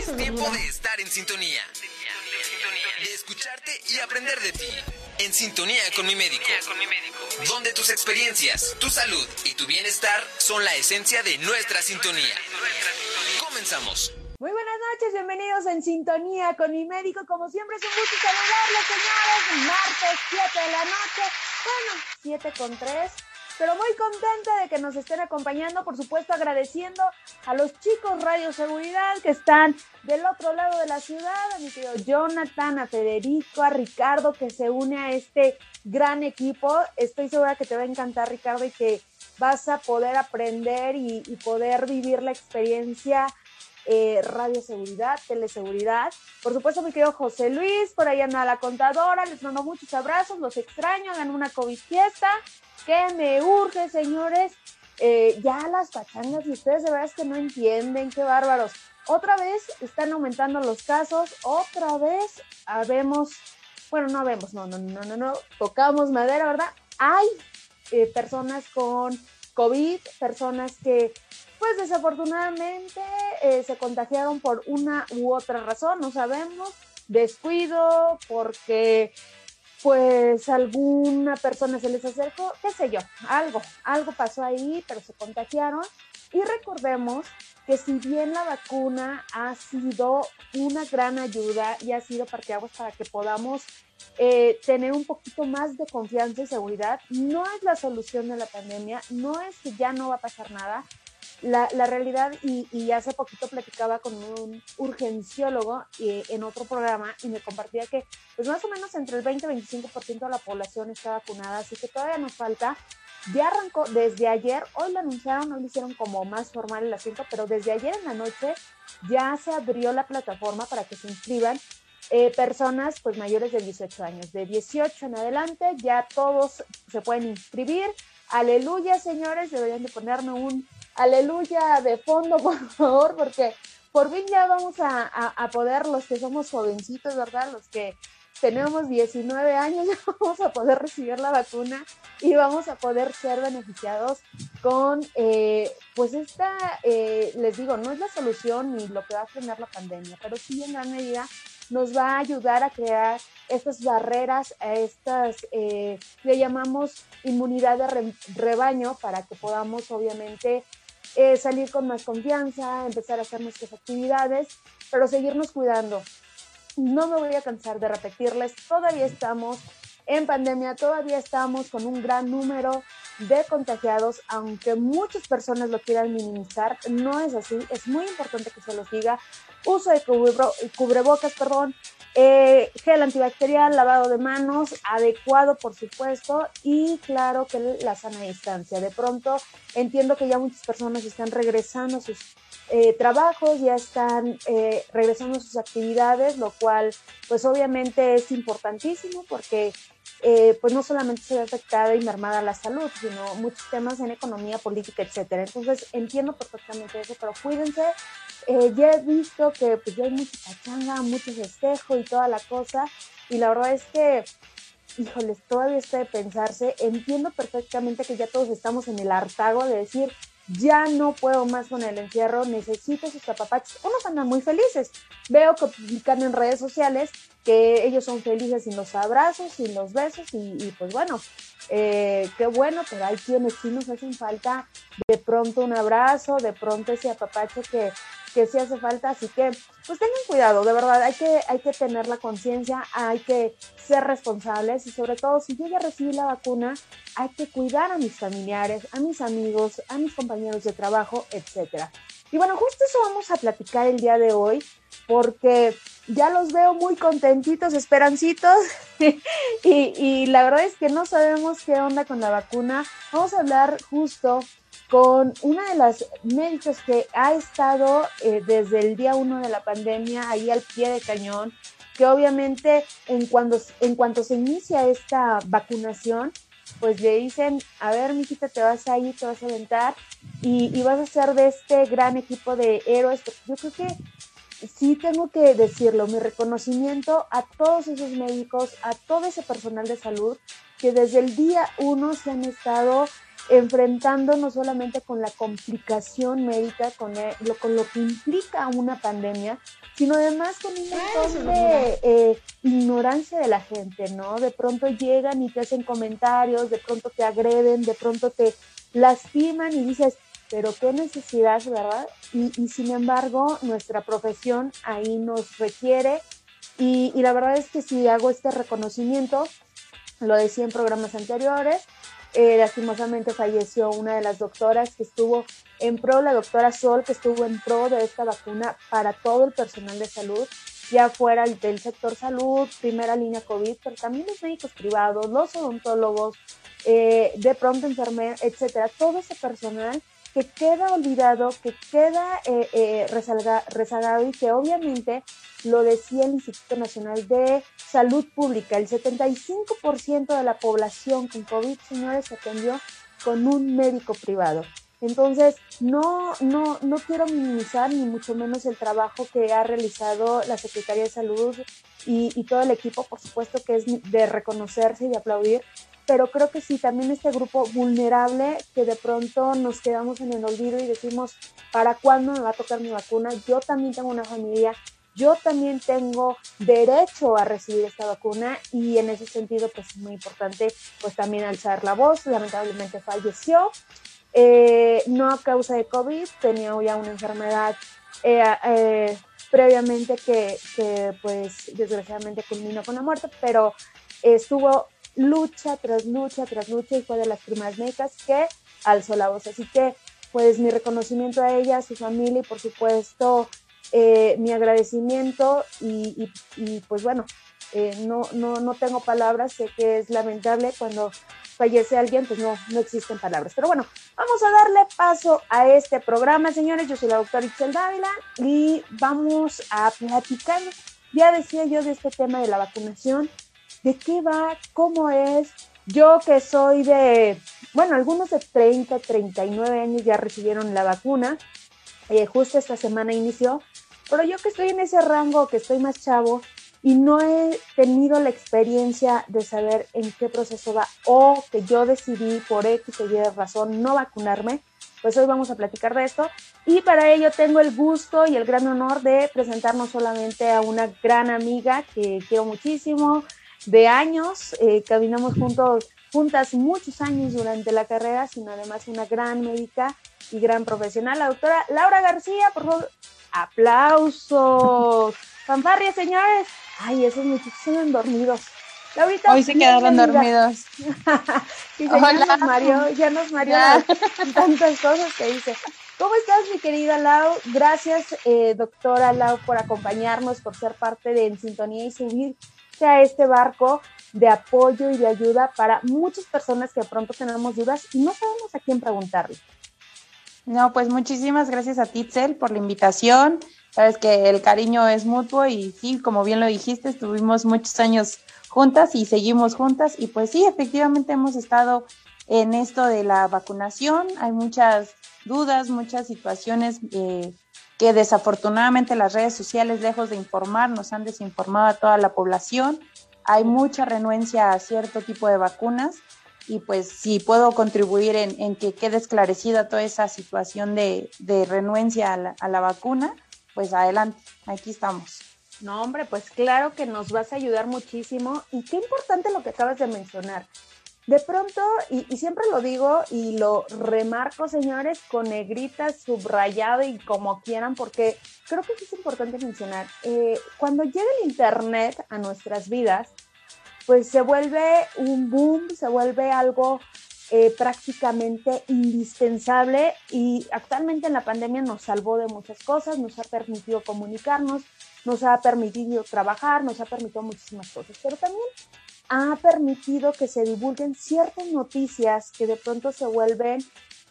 Es tiempo de estar en sintonía. De escucharte y aprender de ti. En sintonía con mi médico. Donde tus experiencias, tu salud y tu bienestar son la esencia de nuestra sintonía. Comenzamos. Muy buenas noches, bienvenidos en sintonía con mi médico. Como siempre es un gusto saludarles, señores. Martes 7 de la noche. Bueno, 7 con 3 pero muy contenta de que nos estén acompañando, por supuesto agradeciendo a los chicos Radio Seguridad que están del otro lado de la ciudad, a mi querido Jonathan, a Federico, a Ricardo que se une a este gran equipo. Estoy segura que te va a encantar Ricardo y que vas a poder aprender y, poder vivir la experiencia eh, radio seguridad, teleseguridad. Por supuesto, mi querido José Luis, por ahí anda la contadora, les mando muchos abrazos, los extraño, hagan una COVID fiesta que me urge, señores. Eh, ya las pachangas y ustedes de verdad es que no entienden, qué bárbaros. Otra vez están aumentando los casos, otra vez habemos, bueno, no vemos, no, no, no, no, no, tocamos madera, ¿verdad? Hay eh, personas con COVID, personas que pues desafortunadamente eh, se contagiaron por una u otra razón, no sabemos, descuido, porque pues alguna persona se les acercó, qué sé yo, algo, algo pasó ahí, pero se contagiaron. Y recordemos que si bien la vacuna ha sido una gran ayuda y ha sido parteaguas para que podamos eh, tener un poquito más de confianza y seguridad, no es la solución de la pandemia, no es que ya no va a pasar nada, la, realidad, y, y, hace poquito platicaba con un urgenciólogo eh, en otro programa y me compartía que pues más o menos entre el 20 y 25% de la población está vacunada, así que todavía nos falta. Ya arrancó desde ayer, hoy lo anunciaron, no lo hicieron como más formal el asunto, pero desde ayer en la noche ya se abrió la plataforma para que se inscriban eh, personas pues mayores de 18 años. De 18 en adelante ya todos se pueden inscribir. Aleluya, señores, deberían de ponerme un aleluya de fondo, por favor, porque por fin ya vamos a, poder, los que somos jovencitos, ¿verdad? Los que tenemos 19 años, ya vamos a poder recibir la vacuna y vamos a poder ser beneficiados con, eh, pues esta, eh, les digo, no es la solución ni lo que va a frenar la pandemia, pero sí en gran medida nos va a ayudar a crear estas barreras, a estas, eh, le llamamos inmunidad de rebaño para que podamos obviamente eh, salir con más confianza, empezar a hacer nuestras actividades, pero seguirnos cuidando. No me voy a cansar de repetirles, todavía estamos en pandemia, todavía estamos con un gran número de contagiados, aunque muchas personas lo quieran minimizar, no es así, es muy importante que se los diga. Uso de cubrebocas, perdón, eh, gel antibacterial, lavado de manos, adecuado por supuesto, y claro que la sana distancia. De pronto entiendo que ya muchas personas están regresando a sus eh, trabajos, ya están eh, regresando a sus actividades, lo cual pues obviamente es importantísimo porque pues no solamente se ve afectada y mermada la salud, sino muchos temas en economía, política, etcétera. Entonces entiendo perfectamente eso, pero cuídense, eh, ya he visto que pues ya hay mucha pachanga, mucho festejo y toda la cosa, y la verdad es que, híjoles, todavía está de pensarse, entiendo perfectamente que ya todos estamos en el hartago de decir, ya no puedo más con el encierro, necesito esos zapapaches. Unos andan muy felices. Veo que publican en redes sociales que ellos son felices sin los abrazos, sin los besos y, pues bueno, eh, qué bueno, pero hay quienes sí nos hacen falta de pronto un abrazo, de pronto ese apapacho que, que sí hace falta, así que pues tengan cuidado, de verdad, hay que, hay que tener la conciencia, hay que ser responsables y sobre todo si yo ya recibí la vacuna, hay que cuidar a mis familiares, a mis amigos, a mis compañeros de trabajo, etcétera. Y bueno, justo eso vamos a platicar el día de hoy, porque ya los veo muy contentitos, esperancitos, y, y la verdad es que no sabemos qué onda con la vacuna. Vamos a hablar justo con una de las médicos que ha estado eh, desde el día uno de la pandemia ahí al pie de cañón, que obviamente en, cuando, en cuanto se inicia esta vacunación, pues le dicen, a ver, mijita, te vas a ir, te vas a aventar y, y vas a ser de este gran equipo de héroes. Yo creo que sí tengo que decirlo, mi reconocimiento a todos esos médicos, a todo ese personal de salud que desde el día uno se han estado enfrentando no solamente con la complicación médica, con, lo, con lo que implica una pandemia, sino además con un montón de eh, ignorancia de la gente, ¿no? De pronto llegan y te hacen comentarios, de pronto te agreden, de pronto te lastiman y dices, pero qué necesidad, ¿verdad? Y, y sin embargo, nuestra profesión ahí nos requiere y, y la verdad es que si hago este reconocimiento, lo decía en programas anteriores, eh, lastimosamente falleció una de las doctoras que estuvo en pro, la doctora Sol, que estuvo en pro de esta vacuna para todo el personal de salud, ya fuera del sector salud, primera línea COVID, pero también los médicos privados, los odontólogos, eh, de pronto enfermeros, etcétera, todo ese personal que queda olvidado, que queda eh, eh rezagado y que obviamente lo decía el Instituto Nacional de Salud Pública, el 75% de la población con COVID, señores, se atendió con un médico privado. Entonces, no, no, no quiero minimizar ni mucho menos el trabajo que ha realizado la Secretaría de Salud y, y todo el equipo, por supuesto que es de reconocerse y aplaudir, pero creo que sí, también este grupo vulnerable que de pronto nos quedamos en el olvido y decimos, ¿para cuándo me va a tocar mi vacuna? Yo también tengo una familia, yo también tengo derecho a recibir esta vacuna y en ese sentido pues es muy importante pues también alzar la voz, lamentablemente falleció, eh, no a causa de COVID, tenía ya una enfermedad eh, eh, previamente que, que pues desgraciadamente culminó con la muerte, pero estuvo lucha tras lucha tras lucha y fue de las primeras médicas que alzó la voz. Así que, pues mi reconocimiento a ella, a su familia y por supuesto eh, mi agradecimiento y, pues bueno, eh, no, no, no tengo palabras, sé que es lamentable cuando fallece alguien, pues no, no existen palabras. Pero bueno, vamos a darle paso a este programa, señores. Yo soy la doctora Itzel Dávila y vamos a platicar, ya decía yo, de este tema de la vacunación de qué va, cómo es. Yo que soy de, bueno, algunos de 30, 39 años ya recibieron la vacuna, eh, justo esta semana inició, pero yo que estoy en ese rango, que estoy más chavo y no he tenido la experiencia de saber en qué proceso va o que yo decidí por X o Y razón no vacunarme, pues hoy vamos a platicar de esto. Y para ello tengo el gusto y el gran honor de presentarnos solamente a una gran amiga que quiero muchísimo, de años, eh, caminamos juntos, juntas muchos años durante la carrera, sino además una gran médica y gran profesional, la doctora Laura García, por favor, aplausos, fanfarria señores, ay, esos muchachos son dormidos. Laurita, Hoy se quedaron dormidos. y ya nos mareó, ya nos mareó tantas cosas que dice. ¿Cómo estás, mi querida Lau? Gracias, eh, doctora Lau, por acompañarnos, por ser parte de En Sintonía y subir a este barco de apoyo y de ayuda para muchas personas que de pronto tenemos dudas y no sabemos a quién preguntarle. No, pues muchísimas gracias a Titzel por la invitación. Sabes que el cariño es mutuo y sí, como bien lo dijiste, estuvimos muchos años juntas y seguimos juntas y pues sí, efectivamente hemos estado en esto de la vacunación. Hay muchas dudas, muchas situaciones eh, que desafortunadamente las redes sociales, lejos de informar, nos han desinformado a toda la población. Hay mucha renuencia a cierto tipo de vacunas y pues si puedo contribuir en, que quede esclarecida toda esa situación de, renuencia a la, a la vacuna, pues adelante, aquí estamos. No, hombre, pues claro que nos vas a ayudar muchísimo y qué importante lo que acabas de mencionar de pronto, y, siempre lo digo y lo remarco, señores, con negritas, subrayado y como quieran, porque creo que es importante mencionar, eh, cuando llega el Internet a nuestras vidas, pues se vuelve un boom, se vuelve algo eh, prácticamente indispensable y actualmente en la pandemia nos salvó de muchas cosas, nos ha permitido comunicarnos, nos ha permitido trabajar, nos ha permitido muchísimas cosas, pero también ha permitido que se divulguen ciertas noticias que de pronto se vuelven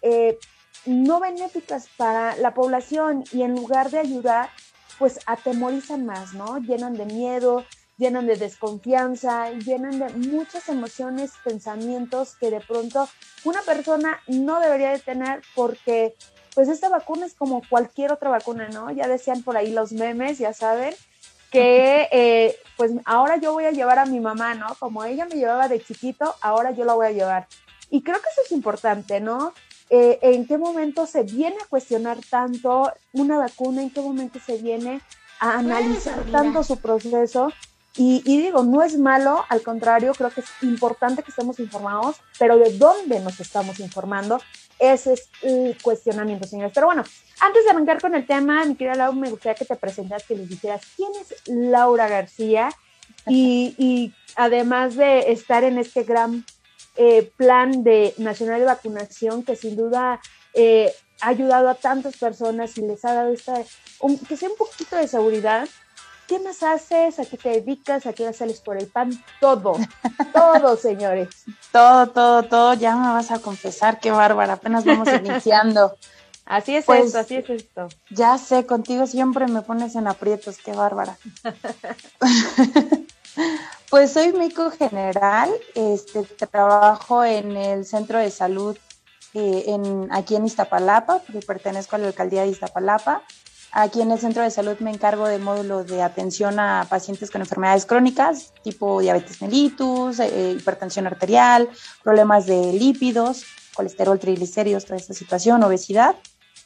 eh, no benéficas para la población y en lugar de ayudar, pues atemorizan más, ¿no? Llenan de miedo, llenan de desconfianza, llenan de muchas emociones, pensamientos que de pronto una persona no debería de tener porque pues esta vacuna es como cualquier otra vacuna, ¿no? Ya decían por ahí los memes, ya saben, que eh, pues ahora yo voy a llevar a mi mamá, ¿no? Como ella me llevaba de chiquito, ahora yo la voy a llevar. y creo que eso es importante, ¿no? Eh, en qué momento se viene a cuestionar tanto una vacuna, en qué momento se viene a analizar tanto su proceso. Y, digo, no es malo, al contrario, creo que es importante que estemos informados, pero de dónde nos estamos informando, ese es el cuestionamiento, señores. Pero bueno, antes de arrancar con el tema, mi querida Laura, me gustaría que te presentaras, que les dijeras quién es Laura García y, y además de estar en este gran eh, plan de nacional de vacunación que sin duda eh, ha ayudado a tantas personas y les ha dado esta, que sea un poquito de seguridad. ¿Qué más haces? ¿A qué te dedicas? ¿A qué sales por el pan? Todo, todo, señores. Todo, todo, todo. Ya me vas a confesar, qué bárbara. Apenas vamos iniciando. Así es pues, esto, así es esto. Ya sé, contigo siempre me pones en aprietos, qué bárbara. Pues soy médico general, este, trabajo en el centro de salud eh, en, aquí en Iztapalapa, porque pertenezco a la alcaldía de Iztapalapa. Aquí en el centro de salud me encargo del módulo de atención a pacientes con enfermedades crónicas, tipo diabetes mellitus, eh, hipertensión arterial, problemas de lípidos, colesterol, triglicéridos, toda esta situación, obesidad.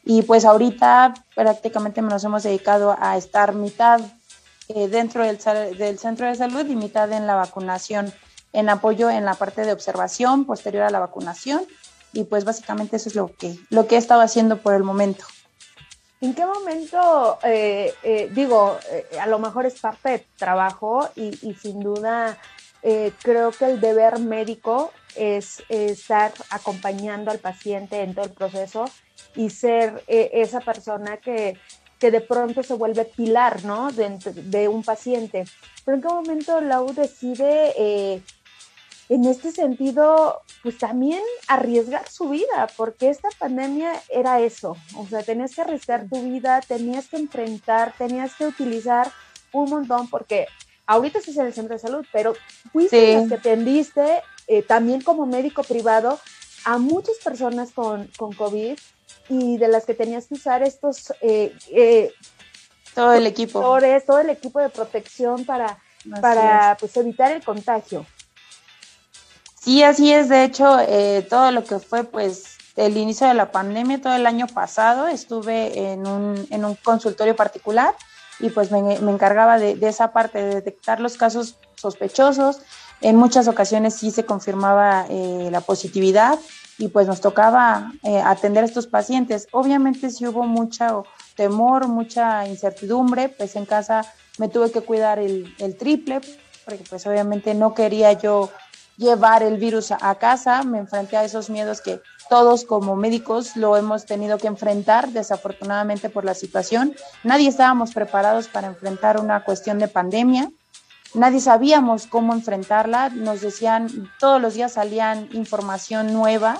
Y pues ahorita prácticamente nos hemos dedicado a estar mitad eh, dentro del, del, centro de salud y mitad en la vacunación, en apoyo en la parte de observación posterior a la vacunación. Y pues básicamente eso es lo que, lo que he estado haciendo por el momento. ¿En qué momento, eh, eh, digo, a lo mejor es parte de trabajo y, sin duda creo que el deber médico es estar acompañando al paciente en todo el proceso y ser esa persona que que de pronto se vuelve pilar, ¿no? De, de un paciente. Pero en qué momento Lau decide, eh, en este sentido, pues también arriesgar su vida, porque esta pandemia era eso, o sea, tenías que arriesgar tu vida, tenías que enfrentar, tenías que utilizar un montón, porque ahorita estás en el centro de salud, pero fuiste los que atendiste eh, también como médico privado a muchas personas con, con COVID y de las que tenías que usar estos... Eh, eh, todo el equipo. Todo el equipo de protección para, para pues, evitar el contagio. Sí, así es. De hecho, eh, todo lo que fue pues el inicio de la pandemia, todo el año pasado, estuve en un, en un consultorio particular y pues me, me encargaba de, de, esa parte, de detectar los casos sospechosos. En muchas ocasiones sí se confirmaba la positividad y pues nos tocaba eh, atender a estos pacientes. Obviamente si hubo mucho temor, mucha incertidumbre, pues en casa me tuve que cuidar el, el triple, porque pues obviamente no quería yo llevar el virus a, casa, me enfrenté a esos miedos que todos como médicos lo hemos tenido que enfrentar, desafortunadamente por la situación. Nadie estábamos preparados para enfrentar una cuestión de pandemia. Nadie sabíamos cómo enfrentarla, nos decían, todos los días salían información nueva,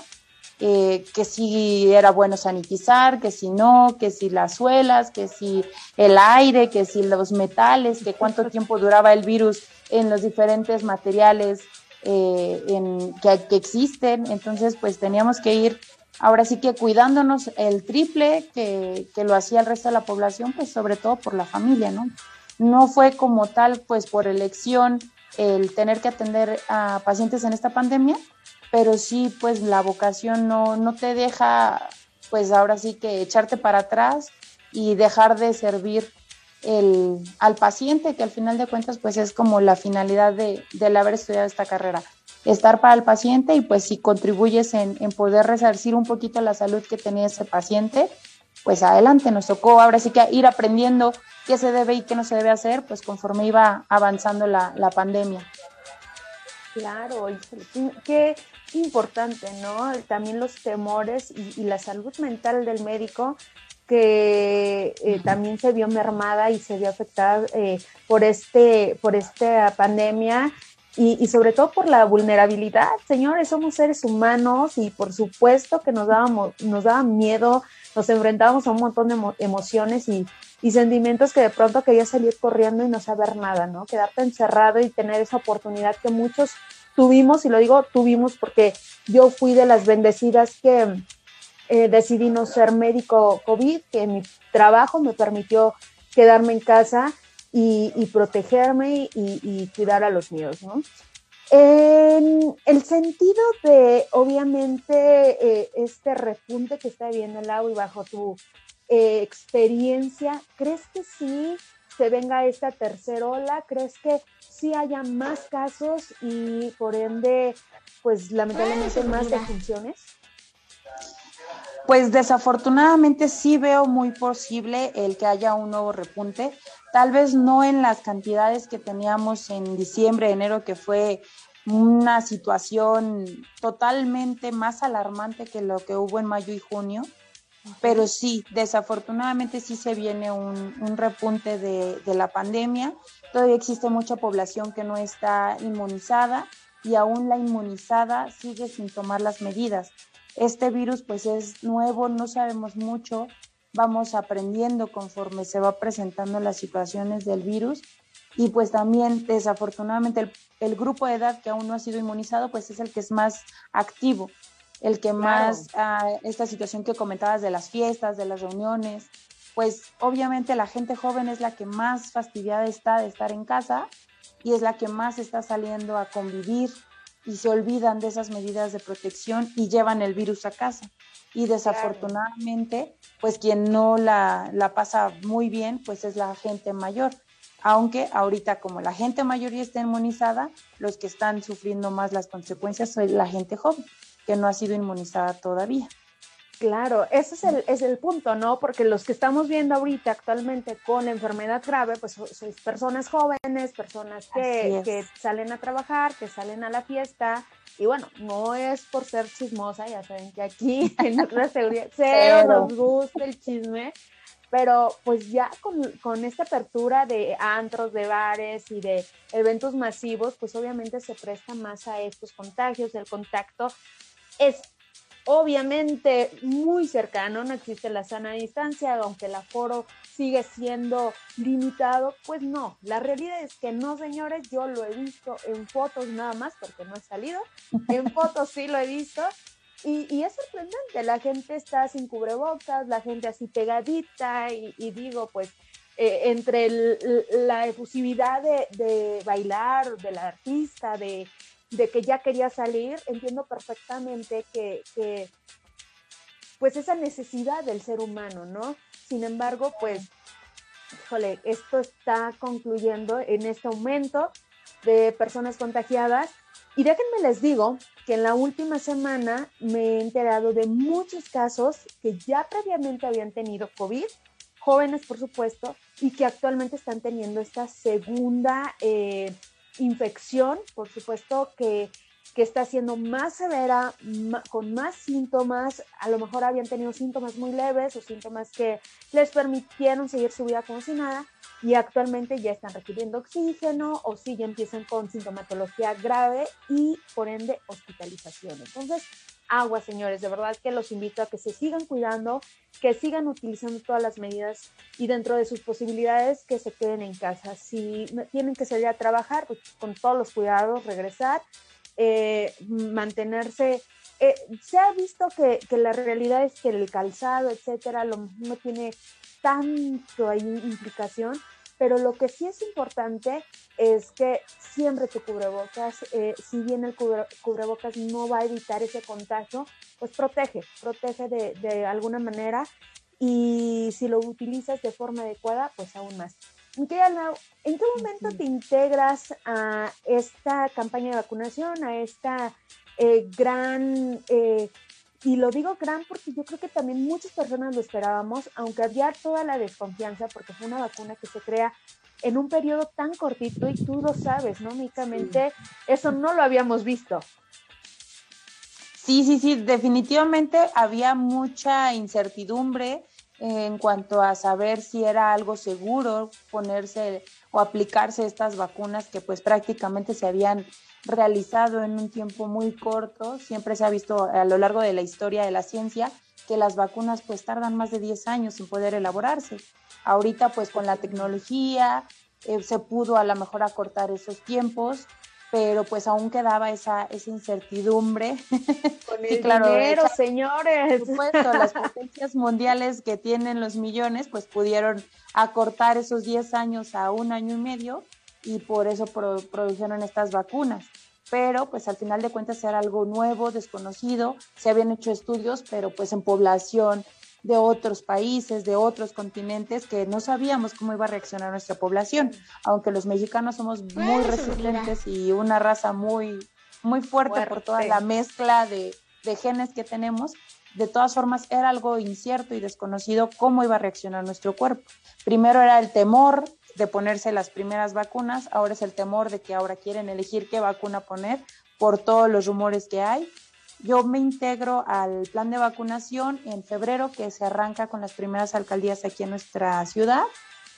eh, que si era bueno sanitizar, que si no, que si las suelas, que si el aire, que si los metales, que cuánto tiempo duraba el virus en los diferentes materiales eh, que, que existen. Entonces, pues teníamos que ir ahora sí que cuidándonos el triple que, que, lo hacía el resto de la población, pues sobre todo por la familia, ¿no? No fue como tal, pues por elección el tener que atender a pacientes en esta pandemia, pero sí, pues la vocación no, no te deja, pues ahora sí que echarte para atrás y dejar de servir el, al paciente, que al final de cuentas, pues es como la finalidad de, haber estudiado esta carrera, estar para el paciente y pues si contribuyes en, en poder resarcir un poquito la salud que tenía ese paciente, pues adelante, nos tocó ahora sí que ir aprendiendo qué se debe y qué no se debe hacer, pues conforme iba avanzando la, la pandemia. Claro, qué importante, ¿no? También los temores y, la salud mental del médico que eh, también se vio mermada y se vio afectada eh, por este por esta pandemia y, y, sobre todo por la vulnerabilidad, señores, somos seres humanos y por supuesto que nos dábamos, nos daba miedo nos enfrentábamos a un montón de emociones y, sentimientos que de pronto quería salir corriendo y no saber nada, ¿no? Quedarte encerrado y tener esa oportunidad que muchos tuvimos, y lo digo tuvimos porque yo fui de las bendecidas que eh, decidí no ser médico COVID, que mi trabajo me permitió quedarme en casa y, protegerme y, y, cuidar a los míos, ¿no? En el sentido de, obviamente, eh, este repunte que está viviendo el agua y bajo tu eh, experiencia, ¿crees que sí se venga esta tercera ola? ¿Crees que sí haya más casos y por ende, pues lamentablemente más defunciones? Pues desafortunadamente sí veo muy posible el que haya un nuevo repunte, tal vez no en las cantidades que teníamos en diciembre, enero, que fue una situación totalmente más alarmante que lo que hubo en mayo y junio, pero sí, desafortunadamente sí se viene un, repunte de, de la pandemia, todavía existe mucha población que no está inmunizada y aún la inmunizada sigue sin tomar las medidas. Este virus pues es nuevo, no sabemos mucho, vamos aprendiendo conforme se va presentando las situaciones del virus. Y pues también desafortunadamente el, grupo de edad que aún no ha sido inmunizado pues es el que es más activo, el que más, ah, esta situación que comentabas de las fiestas, de las reuniones, pues obviamente la gente joven es la que más fastidiada está de estar en casa y es la que más está saliendo a convivir y se olvidan de esas medidas de protección y llevan el virus a casa. Y desafortunadamente, pues quien no la, la, pasa muy bien, pues es la gente mayor. Aunque ahorita como la gente mayor ya está inmunizada, los que están sufriendo más las consecuencias son la gente joven, que no ha sido inmunizada todavía. Claro, ese es el, es el punto, ¿no? Porque los que estamos viendo ahorita actualmente con enfermedad grave, pues son, personas jóvenes, personas que, que, salen a trabajar, que salen a la fiesta. Y bueno, no es por ser chismosa, ya saben que aquí en nuestra seguridad cero nos gusta el chisme, pero pues ya con, con, esta apertura de antros, de bares y de eventos masivos, pues obviamente se presta más a estos contagios, el contacto es obviamente muy cercano, no existe la sana distancia, aunque el aforo sigue siendo limitado, pues no, la realidad es que no, señores, yo lo he visto en fotos nada más, porque no he salido, en fotos sí lo he visto, y, es sorprendente, la gente está sin cubrebocas, la gente así pegadita, y, digo, pues eh, entre la efusividad de, de bailar, del artista, de de que ya quería salir, entiendo perfectamente que, pues esa necesidad del ser humano, ¿no? Sin embargo, pues, híjole, esto está concluyendo en este aumento de personas contagiadas. Y déjenme les digo que en la última semana me he enterado de muchos casos que ya previamente habían tenido COVID, jóvenes por supuesto, y que actualmente están teniendo esta segunda eh, infección, por supuesto, que, que está siendo más severa, con más síntomas, a lo mejor habían tenido síntomas muy leves o síntomas que les permitieron seguir su vida como si nada y actualmente ya están requiriendo oxígeno o si ya empiezan con sintomatología grave y por ende hospitalización. Entonces, agua, señores. De verdad que los invito a que se sigan cuidando, que sigan utilizando todas las medidas y dentro de sus posibilidades que se queden en casa. Si tienen que salir a trabajar, pues con todos los cuidados, regresar, eh, mantenerse. Eh, se ha visto que, que, la realidad es que el calzado, etcétera, lo, no tiene tanto ahí implicación, pero lo que sí es importante es que siempre tu cubrebocas, eh, si bien el cubrebocas no va a evitar ese contagio, pues protege, protege de, de, alguna manera y si lo utilizas de forma adecuada, pues aún más. ¿En qué, ¿en qué momento te integras a esta campaña de vacunación, a esta eh, gran eh, y lo digo gran porque yo creo que también muchas personas lo esperábamos, aunque había toda la desconfianza porque fue una vacuna que se crea en un periodo tan cortito y tú lo sabes, ¿no? Únicamente eso no lo habíamos visto. Sí, sí, sí, definitivamente había mucha incertidumbre en cuanto a saber si era algo seguro ponerse o aplicarse estas vacunas que pues prácticamente se habían realizado en un tiempo muy corto. Siempre se ha visto a lo largo de la historia de la ciencia que las vacunas pues tardan más de 10 años en poder elaborarse. Ahorita pues con la tecnología eh, se pudo a lo mejor acortar esos tiempos, pero pues aún quedaba esa, esa incertidumbre. Con el dinero, señores. Por supuesto, las potencias mundiales que tienen los millones pues pudieron acortar esos 10 años a un año y medio y por eso produjeron estas vacunas. pero pues al final de cuentas era algo nuevo, desconocido, se habían hecho estudios, pero pues en población de otros países, de otros continentes, que no sabíamos cómo iba a reaccionar nuestra población, aunque los mexicanos somos muy resistentes y una raza muy, muy fuerte, por toda la mezcla de, de genes que tenemos, de todas formas era algo incierto y desconocido cómo iba a reaccionar nuestro cuerpo. Primero era el temor de ponerse las primeras vacunas, ahora es el temor de que ahora quieren elegir qué vacuna poner por todos los rumores que hay. Yo me integro al plan de vacunación en febrero, que se arranca con las primeras alcaldías aquí en nuestra ciudad,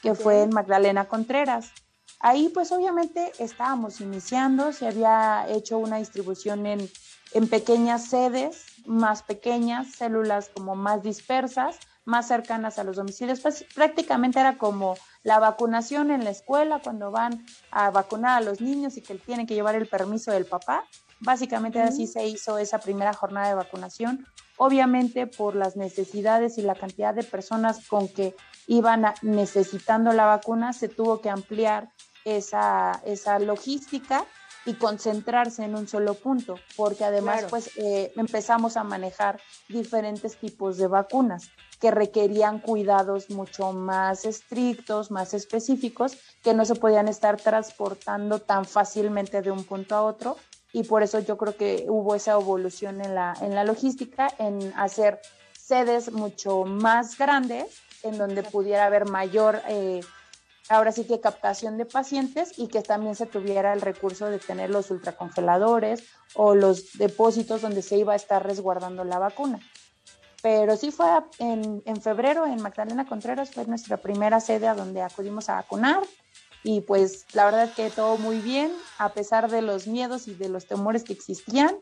que fue en Magdalena Contreras. Ahí pues obviamente estábamos iniciando, se había hecho una distribución en, en pequeñas sedes, más pequeñas, células como más dispersas, más cercanas a los domicilios. Pues prácticamente era como la vacunación en la escuela, cuando van a vacunar a los niños y que tienen que llevar el permiso del papá. Básicamente así se hizo esa primera jornada de vacunación, obviamente por las necesidades y la cantidad de personas con que iban necesitando la vacuna, se tuvo que ampliar esa, esa logística y concentrarse en un solo punto, porque además pues eh, empezamos a manejar diferentes tipos de vacunas que requerían cuidados mucho más estrictos, más específicos, que no se podían estar transportando tan fácilmente de un punto a otro y por eso yo creo que hubo esa evolución en la, en la logística, en hacer sedes mucho más grandes, en donde pudiera haber mayor, eh, ahora sí que captación de pacientes y que también se tuviera el recurso de tener los ultracongeladores o los depósitos donde se iba a estar resguardando la vacuna. Pero sí fue en, en febrero en Magdalena Contreras, fue nuestra primera sede a donde acudimos a vacunar y pues la verdad que todo muy bien, a pesar de los miedos y de los temores que existían.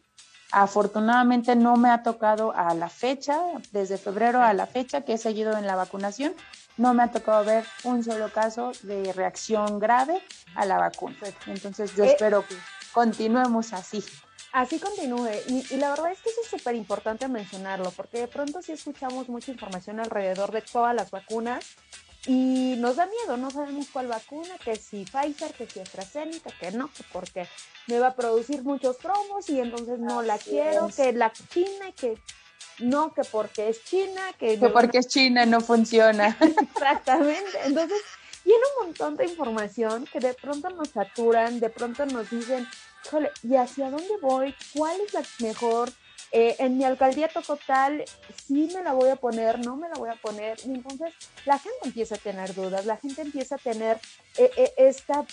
Afortunadamente no me ha tocado a la fecha, desde febrero a la fecha que he seguido en la vacunación, no me ha tocado ver un solo caso de reacción grave a la vacuna. Entonces yo eh, espero que continuemos así. Así continúe. Y, y, la verdad es que eso es súper importante mencionarlo, porque de pronto sí escuchamos mucha información alrededor de todas las vacunas y nos da miedo, no sabemos cuál vacuna, que si Pfizer, que si AstraZeneca, que no, porque me va a producir muchos promos y entonces no la quiero, que la China, que no, que porque es China, que... Que porque es China no funciona. Exactamente, entonces tiene un montón de información que de pronto nos saturan, de pronto nos dicen, ¿y hacia dónde voy? ¿Cuál es la mejor? Eh, en mi alcaldía tocó tal, sí me la voy a poner, no me la voy a poner. Y entonces la gente empieza a tener dudas, la gente empieza a tener eh, eh, esta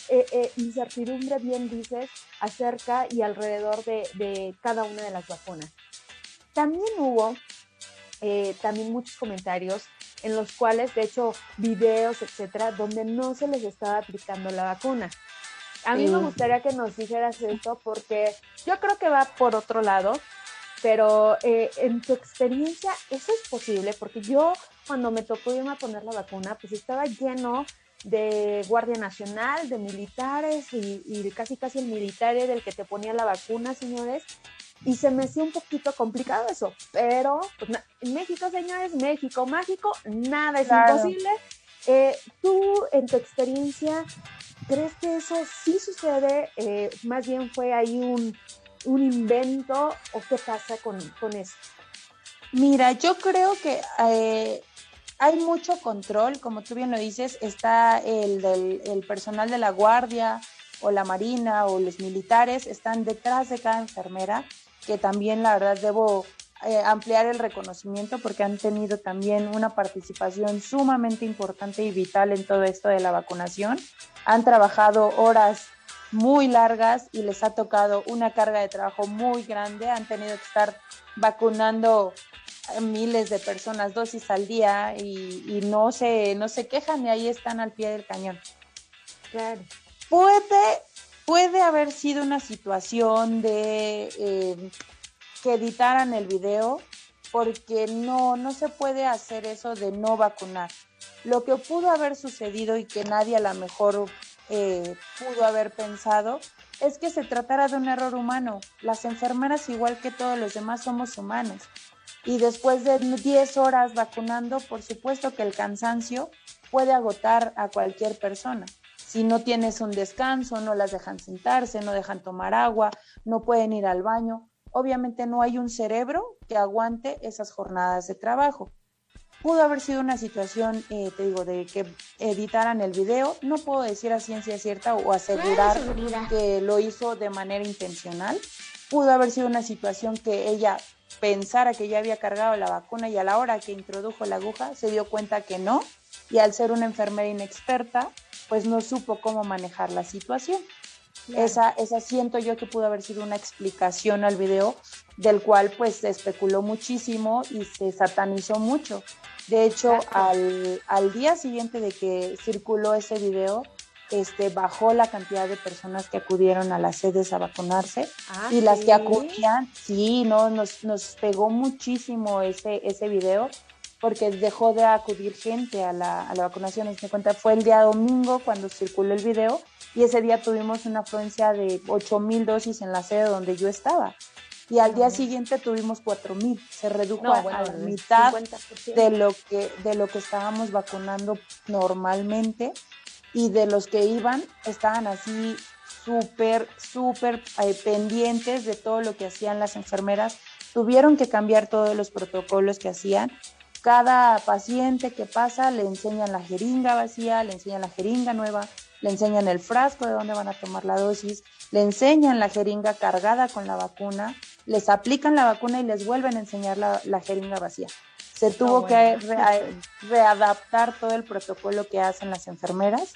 incertidumbre, bien dices, acerca y alrededor de, de, cada una de las vacunas. También hubo también muchos comentarios en los cuales, de hecho, videos, etcétera, donde no se les estaba aplicando la vacuna. A mí me gustaría que nos dijeras esto porque yo creo que va por otro lado pero eh, en tu experiencia, ¿eso es posible? Porque yo cuando me tocó irme a poner la vacuna, pues estaba lleno de Guardia Nacional, de militares y, casi casi el militar era el que te ponía la vacuna, señores. Y se me hacía un poquito complicado eso, pero pues, México, señores, México mágico, nada es imposible. Eh, tú, en tu experiencia, ¿crees que eso sí sucede? Eh, más bien fue ahí un, un invento o qué pasa con, con eso? Mira, yo creo que eh, hay mucho control, como tú bien lo dices, está el, del, el personal de la guardia o la marina o los militares, están detrás de cada enfermera, que también la verdad debo eh, ampliar el reconocimiento porque han tenido también una participación sumamente importante y vital en todo esto de la vacunación. Han trabajado horas muy largas y les ha tocado una carga de trabajo muy grande. Han tenido que estar vacunando miles de personas dosis al día y, no, se, no se quejan y ahí están al pie del cañón. Claro. Puede, puede haber sido una situación de eh, que editaran el video porque no, no se puede hacer eso de no vacunar. Lo que pudo haber sucedido y que nadie a lo mejor eh, pudo haber pensado es que se tratara de un error humano. Las enfermeras, igual que todos los demás, somos humanos. Y después de 10 horas vacunando, por supuesto que el cansancio puede agotar a cualquier persona. si no tienes un descanso, no las dejan sentarse, no dejan tomar agua, no pueden ir al baño. Obviamente no hay un cerebro que aguante esas jornadas de trabajo. Pudo haber sido una situación, eh, te digo, de que editaran el video. No puedo decir a ciencia cierta o asegurar que lo hizo de manera intencional. Pudo haber sido una situación que ella pensara que ya había cargado la vacuna y a la hora que introdujo la aguja se dio cuenta que no y al ser una enfermera inexperta pues no supo cómo manejar la situación. Esa, esa siento yo que pudo haber sido una explicación al video del cual pues se especuló muchísimo y se satanizó mucho. De hecho, al, al, día siguiente de que circuló ese video, este, bajó la cantidad de personas que acudieron a las sedes a vacunarse ah, y las que acudían, sí, no, nos, nos pegó muchísimo ese, ese video porque dejó de acudir gente a la, a la vacunación. Me cuenta, fue el día domingo cuando circuló el video y ese día tuvimos una afluencia de 8 mil dosis en la sede donde yo estaba. Y al día siguiente tuvimos 4 mil, se redujo a, la mitad de lo, que, de lo que estábamos vacunando normalmente y de los que iban estaban así súper, súper eh, pendientes de todo lo que hacían las enfermeras. Tuvieron que cambiar todos los protocolos que hacían. Cada paciente que pasa le enseñan la jeringa vacía, le enseñan la jeringa nueva, le enseñan el frasco de dónde van a tomar la dosis, le enseñan la jeringa cargada con la vacuna, les aplican la vacuna y les vuelven a enseñar la, la jeringa vacía. Se tuvo que readaptar todo el protocolo que hacen las enfermeras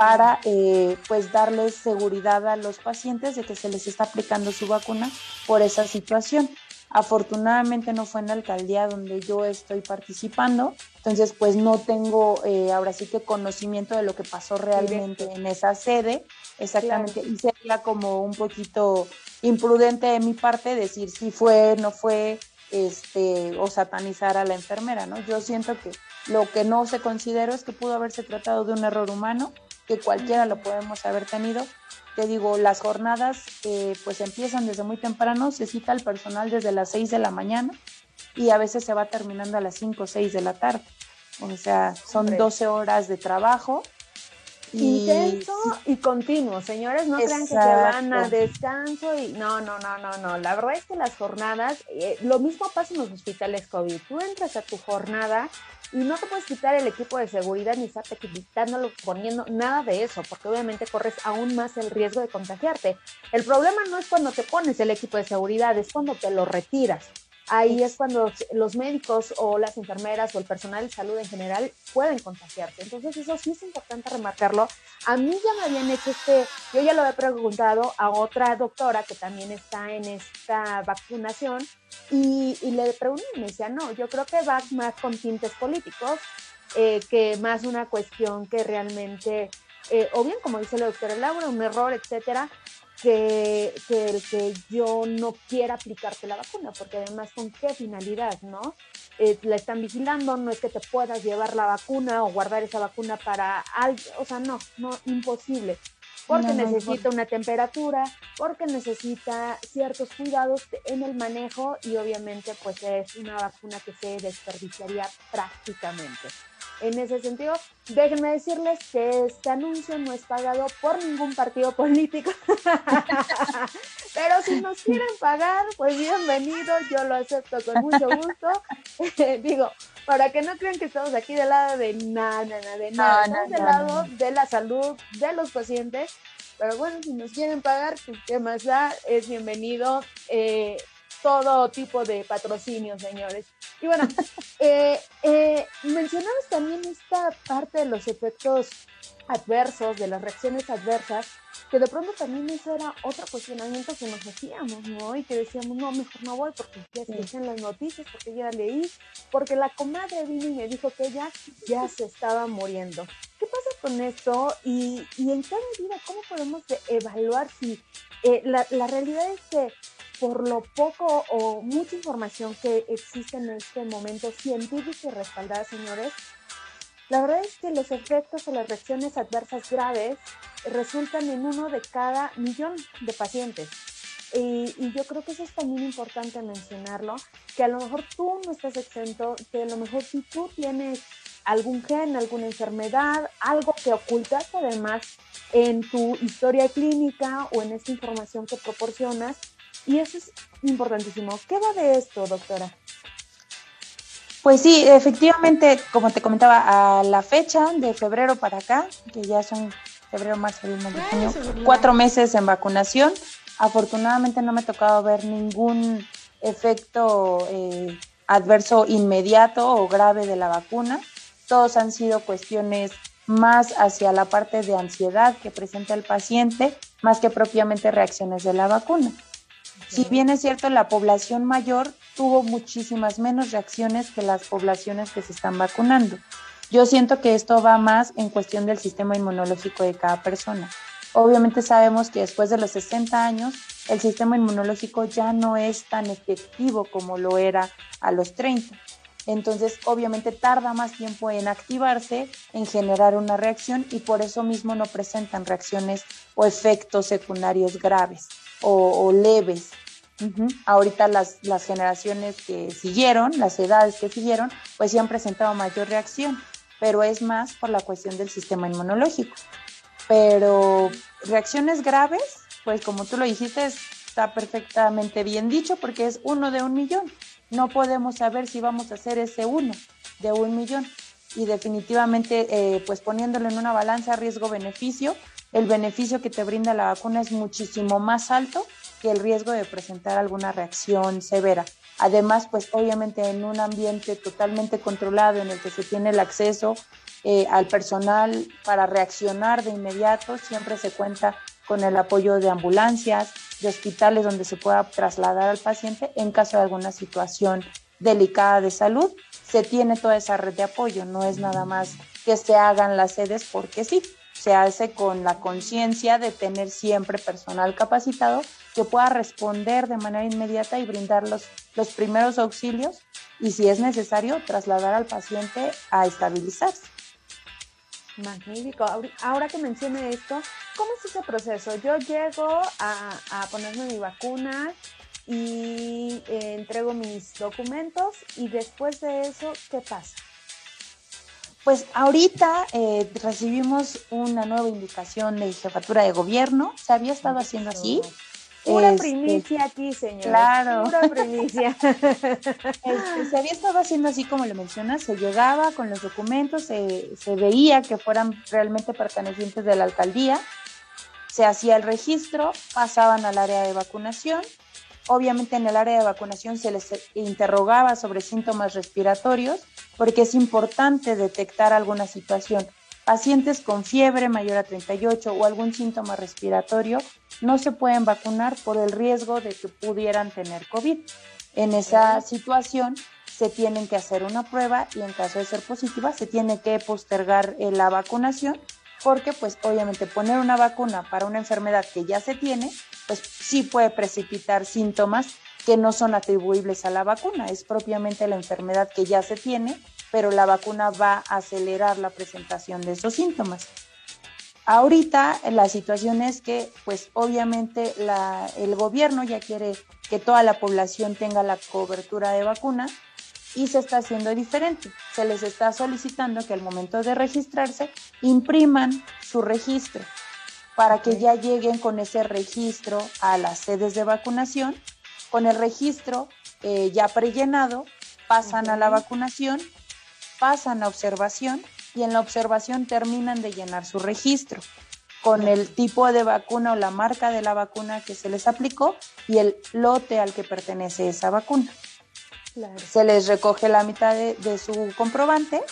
para eh, pues darles seguridad a los pacientes de que se les está aplicando su vacuna por esa situación. Afortunadamente no fue en la alcaldía donde yo estoy participando, entonces pues no tengo eh, ahora sí que conocimiento de lo que pasó realmente en esa sede, exactamente, y sería como un poquito imprudente de mi parte decir si fue, no fue, este, o satanizar a la enfermera, ¿no? Yo siento que lo que no se considero es que pudo haberse tratado de un error humano, que cualquiera lo podemos haber tenido. Te digo, las jornadas eh, pues empiezan desde muy temprano, se cita el personal desde las 6 de la mañana y a veces se va terminando a las 5 o 6 de la tarde. O sea, son 12 horas de trabajo Intenso y continuo, señores, no crean que se van a descanso y no, no, no, no, no. La verdad es que las jornadas, eh, lo mismo pasa en los hospitales COVID. Tú entras a tu jornada y no te puedes quitar el equipo de seguridad ni estarte quitándolo, poniendo nada de eso, porque obviamente corres aún más el riesgo de contagiarte. El problema no es cuando te pones el equipo de seguridad, es cuando te lo retiras ahí es cuando los médicos o las enfermeras o el personal de salud en general pueden contagiarse. Entonces eso sí es importante remarcarlo. A mí ya me habían hecho este, yo ya lo había preguntado a otra doctora que también está en esta vacunación y, le pregunté y me decía, no, yo creo que va más con tintes políticos eh, que más una cuestión que realmente, eh, o bien como dice la doctora Laura, un error, etcétera, que, el que yo no quiera aplicarte la vacuna, porque además con qué finalidad, ¿no? Eh, la están vigilando, no es que te puedas llevar la vacuna o guardar esa vacuna para algo, o sea, no, no, imposible, porque necesita una temperatura, porque necesita ciertos cuidados en el manejo y obviamente pues es una vacuna que se desperdiciaría prácticamente. En ese sentido, déjenme decirles que este anuncio no es pagado por ningún partido político. Pero si nos quieren pagar, pues bienvenido, yo lo acepto con mucho gusto. Digo, para que no crean que estamos aquí del lado de nada, nada, de nada, estamos del lado de la salud de los pacientes. Pero bueno, si nos quieren pagar, pues qué más da, es bienvenido. Eh, todo tipo de patrocinio, señores. Y bueno, eh, eh, mencionamos también esta parte de los efectos adversos, de las reacciones adversas, que de pronto también eso era otro cuestionamiento que nos hacíamos, ¿no? Y que decíamos, no, mejor no voy porque ya escuché las noticias, porque ya leí, porque la comadre vino y me dijo que ella ya se estaba muriendo. ¿Qué pasa con esto? Y, y en cada vida, ¿cómo podemos evaluar si eh, la, la realidad es que por lo poco o mucha información que existe en este momento científica y respaldada, señores, la verdad es que los efectos o las reacciones adversas graves resultan en uno de cada millón de pacientes. Y, yo creo que eso es también importante mencionarlo, que a lo mejor tú no estás exento, que a lo mejor si tú tienes algún gen, alguna enfermedad, algo que ocultaste además en tu historia clínica o en esta información que proporcionas. Y eso es importantísimo. ¿Qué va de esto, doctora? Pues sí, efectivamente, como te comentaba, a la fecha de febrero para acá, que ya son febrero, marzo, abril, mayo, junio, cuatro meses en vacunación. Afortunadamente no me ha tocado ver ningún efecto eh, adverso inmediato o grave de la vacuna. Todos han sido cuestiones más hacia la parte de ansiedad que presenta el paciente, más que propiamente reacciones de la vacuna. Si bien es cierto, la población mayor tuvo muchísimas menos reacciones que las poblaciones que se están vacunando. Yo siento que esto va más en cuestión del sistema inmunológico de cada persona. Obviamente sabemos que después de los 60 años el sistema inmunológico ya no es tan efectivo como lo era a los 30. Entonces, obviamente tarda más tiempo en activarse, en generar una reacción y por eso mismo no presentan reacciones o efectos secundarios graves o, leves. Ahorita las, las generaciones que siguieron, las edades que siguieron, pues sí han presentado mayor reacción, pero es más por la cuestión del sistema inmunológico. Pero reacciones graves, pues como tú lo dijiste, está perfectamente bien dicho porque es uno de un millón. No podemos saber si vamos a hacer ese uno de un millón. Y definitivamente, eh, pues poniéndolo en una balanza riesgo-beneficio, el beneficio que te brinda la vacuna es muchísimo más alto que el riesgo de presentar alguna reacción severa. Además, pues obviamente en un ambiente totalmente controlado en el que se tiene el acceso eh, al personal para reaccionar de inmediato, siempre se cuenta con el apoyo de ambulancias, de hospitales donde se pueda trasladar al paciente en caso de alguna situación delicada de salud. Se tiene toda esa red de apoyo, no es nada más que se hagan las sedes porque sí, se hace con la conciencia de tener siempre personal capacitado que pueda responder de manera inmediata y brindar los, los primeros auxilios y si es necesario trasladar al paciente a estabilizarse. Magnífico. Ahora que mencione esto, ¿cómo es ese proceso? Yo llego a, a ponerme mi vacuna y eh, entrego mis documentos y después de eso, ¿qué pasa? Pues ahorita eh, recibimos una nueva indicación de jefatura de gobierno. Se había estado haciendo así. Pura este, primicia aquí, señor. Claro. Pura primicia. Este, se había estado haciendo así como lo mencionas, se llegaba con los documentos, se, se veía que fueran realmente pertenecientes de la alcaldía, se hacía el registro, pasaban al área de vacunación. Obviamente en el área de vacunación se les interrogaba sobre síntomas respiratorios porque es importante detectar alguna situación. Pacientes con fiebre mayor a 38 o algún síntoma respiratorio no se pueden vacunar por el riesgo de que pudieran tener COVID. En esa situación se tienen que hacer una prueba y en caso de ser positiva se tiene que postergar eh, la vacunación porque pues obviamente poner una vacuna para una enfermedad que ya se tiene, pues sí puede precipitar síntomas que no son atribuibles a la vacuna, es propiamente la enfermedad que ya se tiene, pero la vacuna va a acelerar la presentación de esos síntomas. Ahorita la situación es que, pues obviamente el gobierno ya quiere que toda la población tenga la cobertura de vacuna y se está haciendo diferente. Se les está solicitando que al momento de registrarse impriman su registro para que ya lleguen con ese registro a las sedes de vacunación con el registro eh, ya prellenado, pasan a la vacunación, pasan a observación y en la observación terminan de llenar su registro con el tipo de vacuna o la marca de la vacuna que se les aplicó y el lote al que pertenece esa vacuna. Se les recoge la mitad de, su comprobante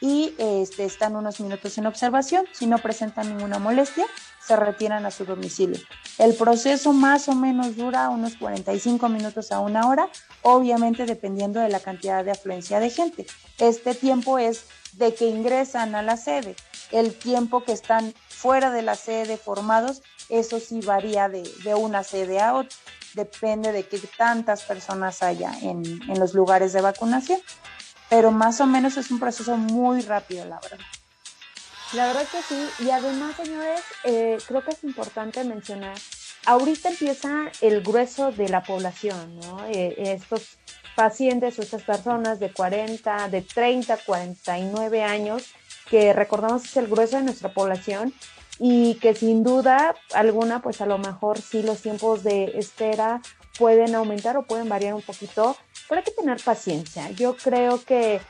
y este, están unos minutos en observación. Si no presentan ninguna molestia, se retiran a su domicilio. El proceso más o menos dura unos 45 minutos a una hora, obviamente dependiendo de la cantidad de afluencia de gente. Este tiempo es de que ingresan a la sede. El tiempo que están fuera de la sede formados, eso sí varía de, una sede a otra. Depende de qué tantas personas haya en, en los lugares de vacunación. Pero más o menos es un proceso muy rápido, la verdad. La verdad que sí, y además, señores, eh, creo que es importante mencionar, ahorita empieza el grueso de la población, ¿no? Eh, estos pacientes o estas personas de 40, de 30, 49 años, que recordamos es el grueso de nuestra población y que sin duda alguna, pues a lo mejor sí los tiempos de espera pueden aumentar o pueden variar un poquito, pero hay que tener paciencia. Yo creo que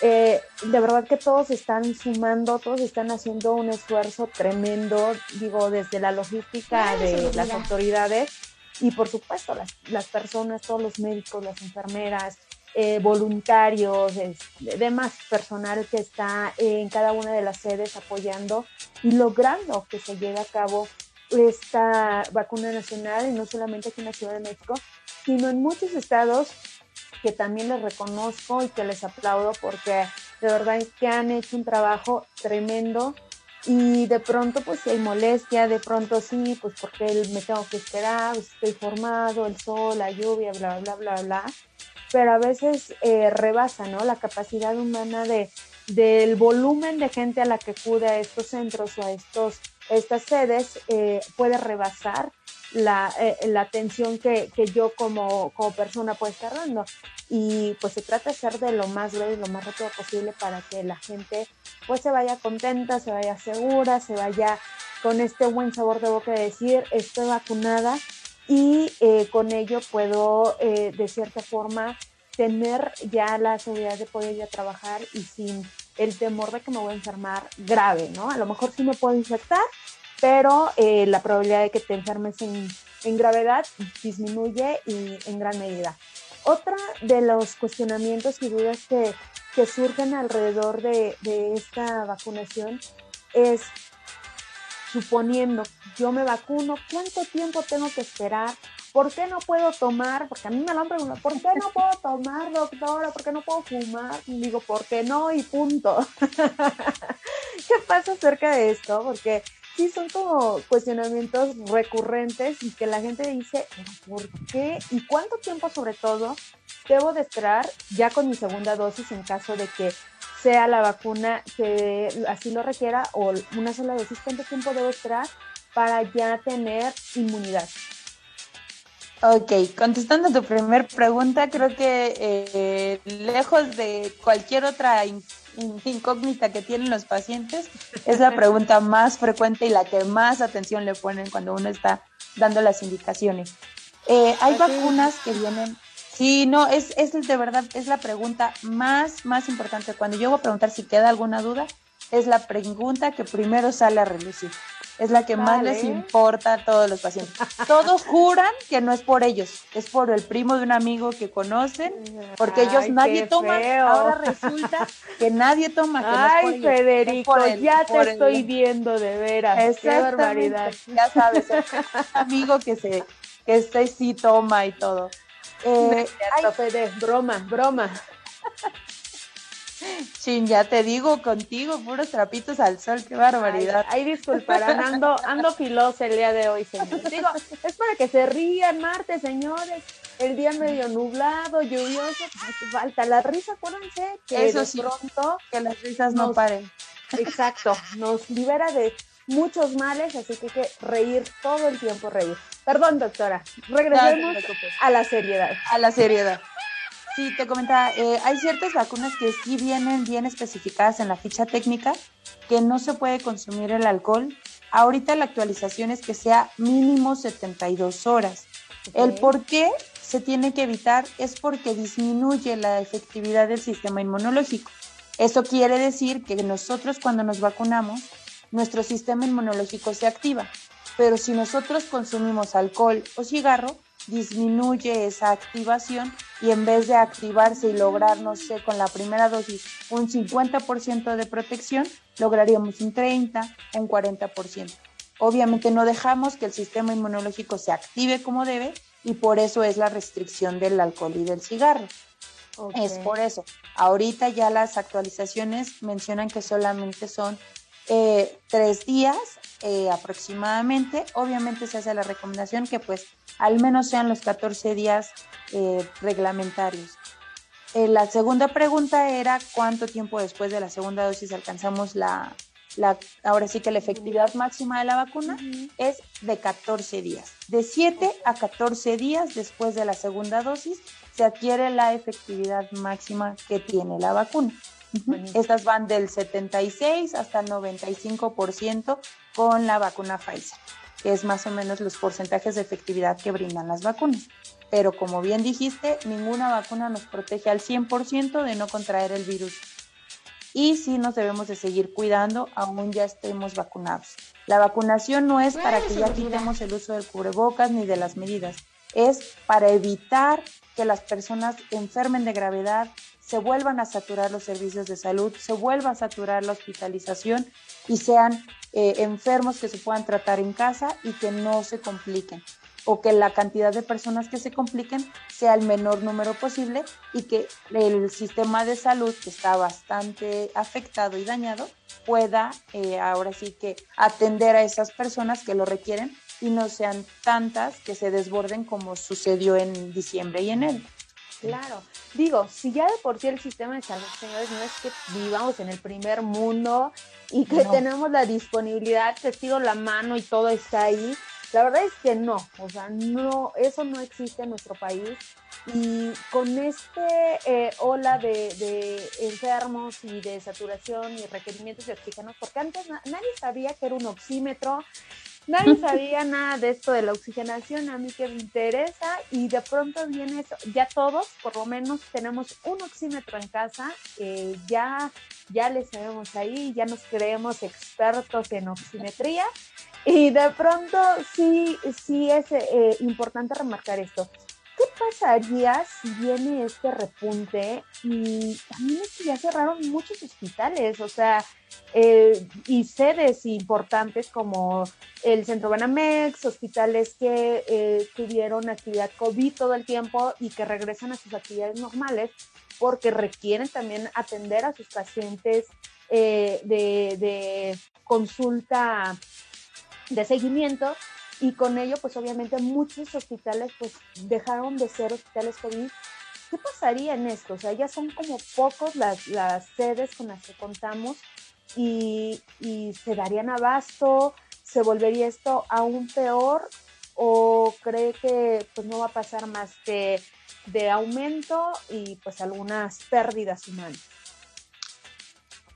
eh, de verdad que todos están sumando, todos están haciendo un esfuerzo tremendo, digo, desde la logística de las autoridades y por supuesto las, las personas, todos los médicos, las enfermeras, eh, voluntarios, demás personal que está en cada una de las sedes apoyando y logrando que se lleve a cabo esta vacuna nacional, y no solamente aquí en la Ciudad de México, sino en muchos estados que también les reconozco y que les aplaudo porque de verdad que han hecho un trabajo tremendo y de pronto pues hay molestia, de pronto sí, pues porque me tengo que esperar, estoy formado, el sol, la lluvia, bla, bla, bla, bla, pero a veces eh, rebasa, ¿no? La capacidad humana de, del volumen de gente a la que acude a estos centros o a estos, estas sedes eh, puede rebasar la, eh, la atención que, que, yo como, como persona puedo estar dando. Y pues se trata de ser de lo más breve y lo más rápido posible para que la gente pues se vaya contenta, se vaya segura, se vaya con este buen sabor de boca de decir estoy vacunada y eh, con ello puedo eh, de cierta forma tener ya la seguridad de poder ir trabajar y sin el temor de que me voy a enfermar grave, ¿no? A lo mejor sí me puedo infectar, pero eh, la probabilidad de que te enfermes en, gravedad disminuye y en gran medida. Otra de los cuestionamientos y dudas que, surgen alrededor de, de esta vacunación es suponiendo yo me vacuno, ¿cuánto tiempo tengo que esperar? ¿Por qué no puedo tomar? Porque a mí me lo han preguntado, ¿por qué no puedo tomar, doctora? ¿Por qué no puedo fumar? Y digo, ¿por qué no? Y punto. ¿Qué pasa acerca de esto? Porque sí son como cuestionamientos recurrentes y que la gente dice, ¿por qué? ¿Y cuánto tiempo sobre todo debo de esperar ya con mi segunda dosis en caso de que sea la vacuna que así lo requiera o una sola dosis? ¿Cuánto tiempo debo esperar para ya tener inmunidad? Ok, contestando tu primer pregunta, creo que eh, lejos de cualquier otra incógnita que tienen los pacientes, es la pregunta más frecuente y la que más atención le ponen cuando uno está dando las indicaciones. Eh, hay vacunas que vienen, sí, no, es, es de verdad, es la pregunta más, más importante. Cuando yo voy a preguntar si queda alguna duda, es la pregunta que primero sale a relucir es la que más les importa a todos los pacientes. Todos juran que no es por ellos, es por el primo de un amigo que conocen, porque ellos nadie toma. Ahora resulta que nadie toma. Ay, Federico, ya te estoy viendo de veras. Qué barbaridad. Ya sabes, amigo que se que este sí toma y todo. Eh, ay, Fede, broma, broma. Chin, ya te digo, contigo, puros trapitos al sol, qué barbaridad. Ay, disculparán, ando, ando filosa el día de hoy, señores. Digo, es para que se rían martes, señores. El día medio nublado, lluvioso, falta la risa, acuérdense que Eso sí, pronto que las risas no paren. Exacto, nos libera de muchos males, así que hay que reír todo el tiempo, reír. Perdón, doctora, regresemos a la seriedad. A la seriedad. Sí, te comentaba, eh, hay ciertas vacunas que sí vienen bien especificadas en la ficha técnica, que no se puede consumir el alcohol. Ahorita la actualización es que sea mínimo 72 horas. El por qué se tiene que evitar es porque disminuye la efectividad del sistema inmunológico. Eso quiere decir que nosotros cuando nos vacunamos, nuestro sistema inmunológico se activa. Pero si nosotros consumimos alcohol o cigarro, disminuye esa activación y en vez de activarse y lograr, no sé, con la primera dosis un 50% de protección, lograríamos un 30, un 40%. Obviamente no dejamos que el sistema inmunológico se active como debe y por eso es la restricción del alcohol y del cigarro. Es por eso. Ahorita ya las actualizaciones mencionan que solamente son eh, tres días eh, aproximadamente. Obviamente se hace la recomendación que pues al menos sean los 14 días eh, reglamentarios. la segunda pregunta era cuánto tiempo después de la segunda dosis alcanzamos la, la, ahora sí que la efectividad máxima de la vacuna es de 14 días. De 7 a 14 días después de la segunda dosis se adquiere la efectividad máxima que tiene la vacuna. Estas van del 76 hasta el 95% con la vacuna Pfizer, que es más o menos los porcentajes de efectividad que brindan las vacunas. Pero como bien dijiste, ninguna vacuna nos protege al 100% de no contraer el virus. Y sí nos debemos de seguir cuidando aún ya estemos vacunados. La vacunación no es para que ya quitemos el uso del cubrebocas ni de las medidas, es para evitar que las personas enfermen de gravedad, se vuelvan a saturar los servicios de salud, se vuelva a saturar la hospitalización y sean eh, enfermos que se puedan tratar en casa y que no se compliquen o que la cantidad de personas que se compliquen sea el menor número posible y que el sistema de salud, que está bastante afectado y dañado, pueda eh, ahora sí que atender a esas personas que lo requieren y no sean tantas que se desborden como sucedió en diciembre y enero. Claro, digo, si ya de por sí el sistema de salud, señores, no es que vivamos en el primer mundo y que tenemos la disponibilidad, te tiro la mano y todo está ahí, la verdad es que no, o sea, no, eso no existe en nuestro país. Y con este eh, ola de, enfermos y de saturación y requerimientos de oxígeno, porque antes nadie sabía que era un oxímetro, nadie sabía nada de esto de la oxigenación, a mí que me interesa, y de pronto viene eso, ya todos, por lo menos, tenemos un oxímetro en casa, ya, ya le sabemos ahí, ya nos creemos expertos en oximetría, y de pronto sí, sí es eh, importante remarcar esto. ¿Qué pasaría si viene este repunte y también es que ya cerraron muchos hospitales, o sea, eh, y sedes importantes como el Centro Banamex, hospitales que eh, tuvieron actividad COVID todo el tiempo y que regresan a sus actividades normales porque requieren también atender a sus pacientes de, de consulta de seguimiento y con ello pues obviamente muchos hospitales pues dejaron de ser hospitales COVID. ¿Qué pasaría en esto? O sea, ya son como pocos las, las sedes con las que contamos y, y se darían abasto, se volvería esto aún peor o cree que pues no va a pasar más que de aumento y pues algunas pérdidas humanas.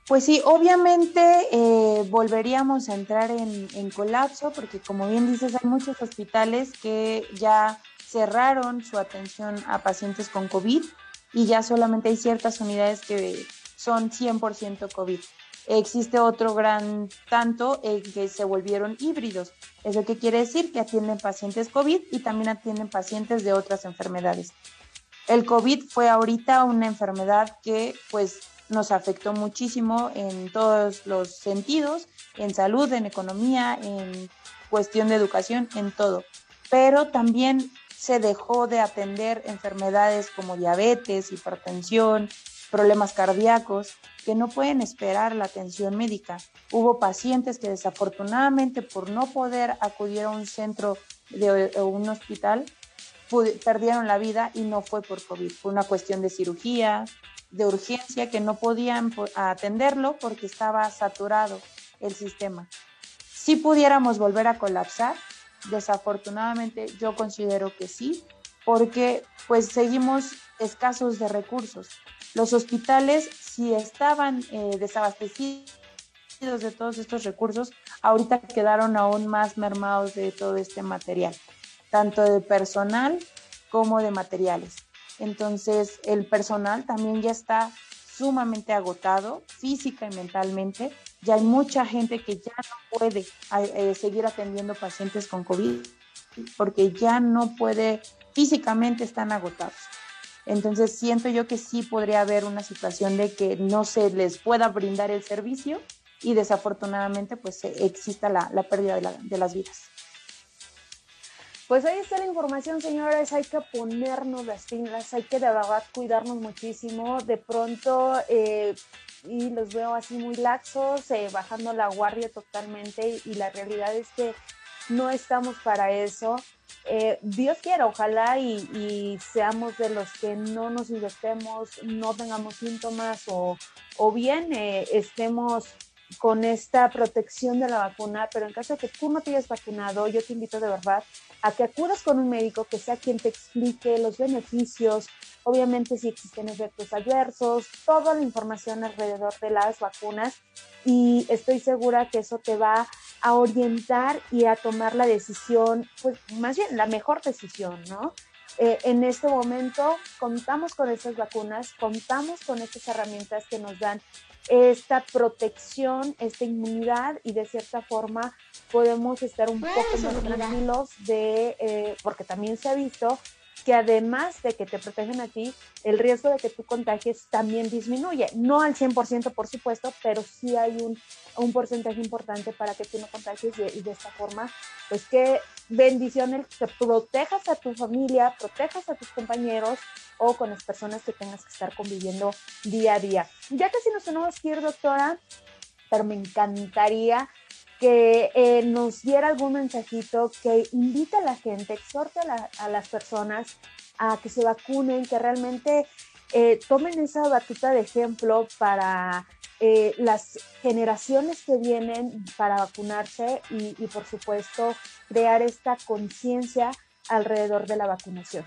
Pues sí, obviamente eh, volveríamos a entrar en, colapso porque como bien dices, hay muchos hospitales que ya cerraron su atención a pacientes con COVID y ya solamente hay ciertas unidades que son 100% COVID. Existe otro gran tanto en que se volvieron híbridos. ¿Eso qué quiere decir? Que atienden pacientes COVID y también atienden pacientes de otras enfermedades. El COVID fue ahorita una enfermedad que pues nos afectó muchísimo en todos los sentidos, en salud, en economía, en cuestión de educación, en todo. Pero también se dejó de atender enfermedades como diabetes, hipertensión, problemas cardíacos, que no pueden esperar la atención médica. Hubo pacientes que desafortunadamente por no poder acudir a un centro de un hospital, perdieron la vida y no fue por COVID, fue una cuestión de cirugía, de urgencia que no podían atenderlo porque estaba saturado el sistema. Si pudiéramos volver a colapsar, desafortunadamente yo considero que sí, porque pues seguimos escasos de recursos. Los hospitales, si estaban eh, desabastecidos de todos estos recursos, ahorita quedaron aún más mermados de todo este material, tanto de personal como de materiales. Entonces, el personal también ya está sumamente agotado física y mentalmente. Ya hay mucha gente que ya no puede eh, seguir atendiendo pacientes con COVID porque ya no puede, físicamente están agotados. Entonces siento yo que sí podría haber una situación de que no se les pueda brindar el servicio y desafortunadamente pues exista la, pérdida de, de las vidas. Pues ahí está la información, señores. Hay que ponernos las pilas, hay que de verdad cuidarnos muchísimo. De pronto, eh, y los veo así muy laxos, eh, bajando la guardia totalmente, y la realidad es que no estamos para eso. Eh, Dios quiera, ojalá y, seamos de los que no nos infectemos, no tengamos síntomas o, o bien estemos con esta protección de la vacuna, pero en caso de que tú no te hayas vacunado, yo te invito de verdad a que acudas con un médico que sea quien te explique los beneficios, obviamente si existen efectos adversos, toda la información alrededor de las vacunas y estoy segura que eso te va a orientar y a tomar la decisión, pues más bien la mejor decisión, ¿no? Eh, en este momento contamos con estas vacunas, contamos con estas herramientas que nos dan esta protección, esta inmunidad y de cierta forma podemos estar un poco más tranquilos de, eh, porque también se ha visto que además de que te protegen a ti, el riesgo de que tú contagies también disminuye. No al 100%, por supuesto, pero sí hay un, un porcentaje importante para que tú no contagies y, de esta forma, pues qué bendiciones que protejas a tu familia, protejas a tus compañeros o con las personas que tengas que estar conviviendo día a día. Ya casi nos tenemos que ir, doctora, pero me encantaría que eh, nos diera algún mensajito que invite a la gente, exhorte a, las personas a que se vacunen, que realmente eh, tomen esa batuta de ejemplo para eh, las generaciones que vienen para vacunarse y, por supuesto crear esta conciencia alrededor de la vacunación.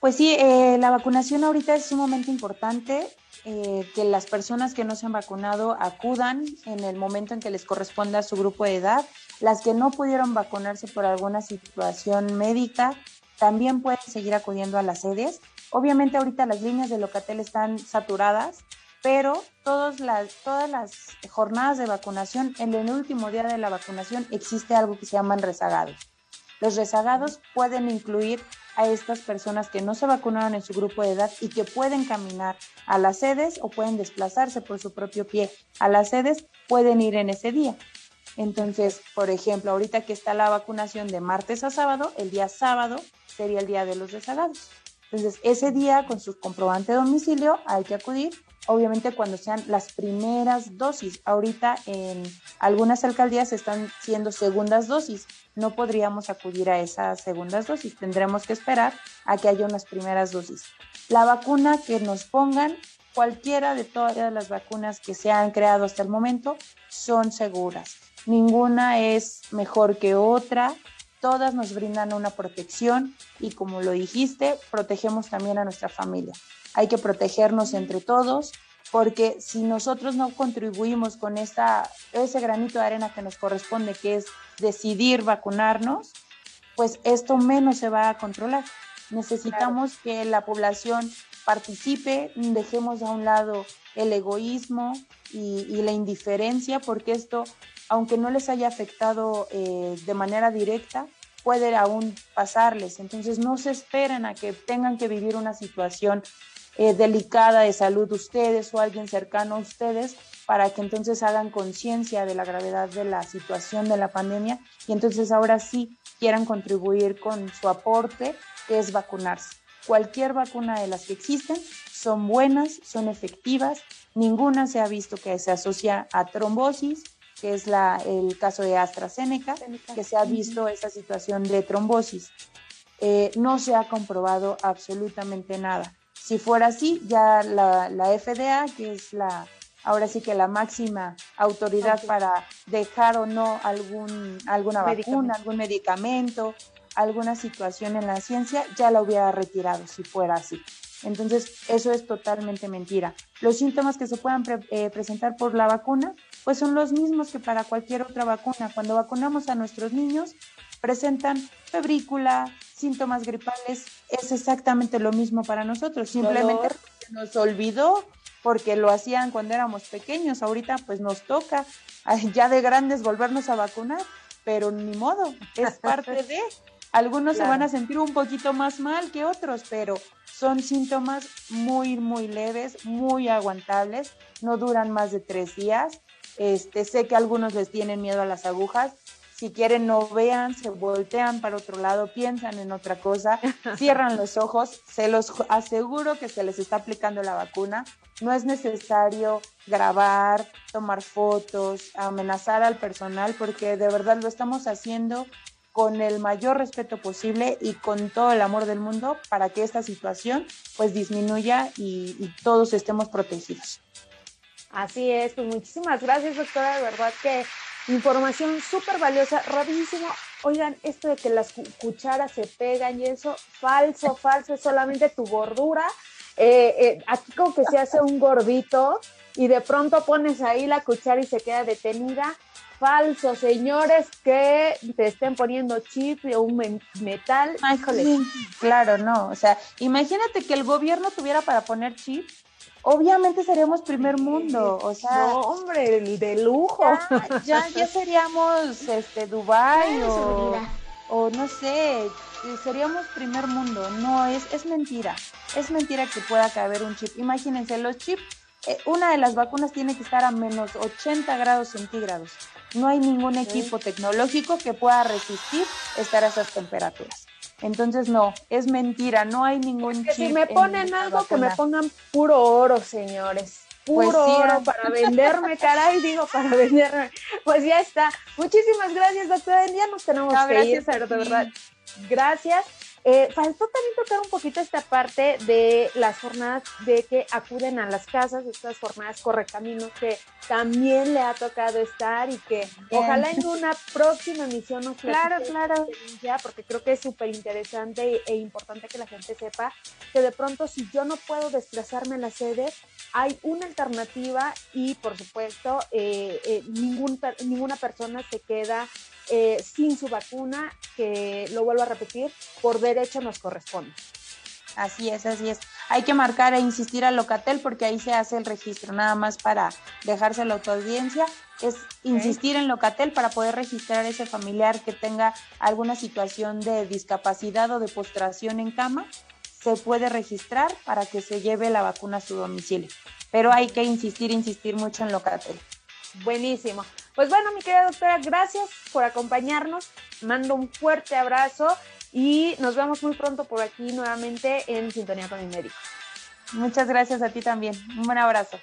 Pues sí, la vacunación ahorita es sumamente importante. Eh, que las personas que no se han vacunado acudan en el momento en que les corresponda a su grupo de edad. Las que no pudieron vacunarse por alguna situación médica también pueden seguir acudiendo a las sedes. Obviamente ahorita las líneas de Locatel están saturadas, pero todas las, todas las jornadas de vacunación, en el último día de la vacunación existe algo que se llaman rezagados. Los rezagados pueden incluir a estas personas que no se vacunaron en su grupo de edad y que pueden caminar a las sedes o pueden desplazarse por su propio pie a las sedes, pueden ir en ese día. Entonces, por ejemplo, ahorita que está la vacunación de martes a sábado, el día sábado sería el día de los rezagados. Entonces, ese día con su comprobante de domicilio hay que acudir obviamente cuando sean las primeras dosis. Ahorita en algunas alcaldías están siendo segundas dosis. No podríamos acudir a esas segundas dosis. Tendremos que esperar a que haya unas primeras dosis. La vacuna que nos pongan, cualquiera de todas las vacunas que se han creado hasta el momento, son seguras. Ninguna es mejor que otra. Todas nos brindan una protección y como lo dijiste, protegemos también a nuestra familia hay que protegernos entre todos, porque si nosotros no contribuimos con esta, ese granito de arena que nos corresponde, que es decidir vacunarnos, pues esto menos se va a controlar. Necesitamos que la población participe, dejemos a un lado el egoísmo y, la indiferencia, porque esto, aunque no les haya afectado eh, de manera directa, puede aún pasarles. Entonces no se esperen a que tengan que vivir una situación eh, delicada de salud ustedes o alguien cercano a ustedes para que entonces hagan conciencia de la gravedad de la situación de la pandemia y entonces ahora sí quieran contribuir con su aporte, que es vacunarse. Cualquier vacuna de las que existen son buenas, son efectivas, ninguna se ha visto que se asocia a trombosis, que es la, el caso de AstraZeneca, que se ha visto esa situación de trombosis. Eh, no se ha comprobado absolutamente nada. Si fuera así, ya la, FDA, que es la, ahora sí que la máxima autoridad para dejar o no algún, alguna vacuna, algún medicamento, alguna situación en la ciencia, ya la hubiera retirado si fuera así. Entonces, eso es totalmente mentira. Los síntomas que se puedan eh, presentar por la vacuna, pues son los mismos que para cualquier otra vacuna. Cuando vacunamos a nuestros niños, presentan febrícula, síntomas gripales, es exactamente lo mismo para nosotros. Simplemente nos olvidó porque lo hacían cuando éramos pequeños. Ahorita pues nos toca ya de grandes volvernos a vacunar, pero ni modo, es parte de... Algunos se van a sentir un poquito más mal que otros, pero son síntomas muy, muy leves, muy aguantables, no duran más de tres días. Este, sé que algunos les tienen miedo a las agujas, si quieren no vean, se voltean para otro lado, piensan en otra cosa, cierran los ojos, se los aseguro que se les está aplicando la vacuna. No es necesario grabar, tomar fotos, amenazar al personal, porque de verdad lo estamos haciendo con el mayor respeto posible y con todo el amor del mundo para que esta situación pues disminuya y, y todos estemos protegidos. Así es, pues muchísimas gracias, doctora. De verdad que información súper valiosa, rapidísimo. Oigan, esto de que las cucharas se pegan y eso, falso, falso, es solamente tu gordura. Eh, eh, aquí como que se hace un gordito y de pronto pones ahí la cuchara y se queda detenida. Falso, señores que te estén poniendo chip o un metal. Claro, no. O sea, imagínate que el gobierno tuviera para poner chip obviamente seríamos primer mundo, o sea, no, hombre, el de lujo. Ya, ya, seríamos este Dubai o, o, no sé, seríamos primer mundo. No, es, es mentira. Es mentira que pueda caber un chip. Imagínense, los chips, eh, una de las vacunas tiene que estar a menos 80 grados centígrados. No hay ningún equipo tecnológico que pueda resistir estar a esas temperaturas. Entonces, no, es mentira, no hay ningún que si me ponen algo, que me pongan puro oro, señores. Pues puro oro para venderme, caray, digo, para venderme. Pues ya está. Muchísimas gracias, doctora. Ya nos tenemos que ir, pero de verdad, gracias. Eh, faltó también tocar un poquito esta parte de las jornadas de que acuden a las casas, estas jornadas correcaminos que también le ha tocado estar y que ojalá en una próxima emisión nos Claro, claro. Porque creo que es súper interesante e importante que la gente sepa que de pronto si yo no puedo desplazarme a la sede, hay una alternativa y por supuesto eh, eh, ningún, ninguna persona se queda eh, sin su vacuna, que lo vuelvo a repetir, por derecho nos corresponde. Así es, así es. Hay que marcar e insistir a Locatel porque ahí se hace el registro, nada más para dejarse la autoaudiencia. Es insistir en Locatel para poder registrar a ese familiar que tenga alguna situación de discapacidad o de postración en cama. Se puede registrar para que se lleve la vacuna a su domicilio. Pero hay que insistir, insistir mucho en Locatel. Buenísimo. Pues bueno, mi querida doctora, gracias por acompañarnos. Mando un fuerte abrazo y nos vemos muy pronto por aquí nuevamente en Sintonía con mi médico. Muchas gracias a ti también. Un buen abrazo.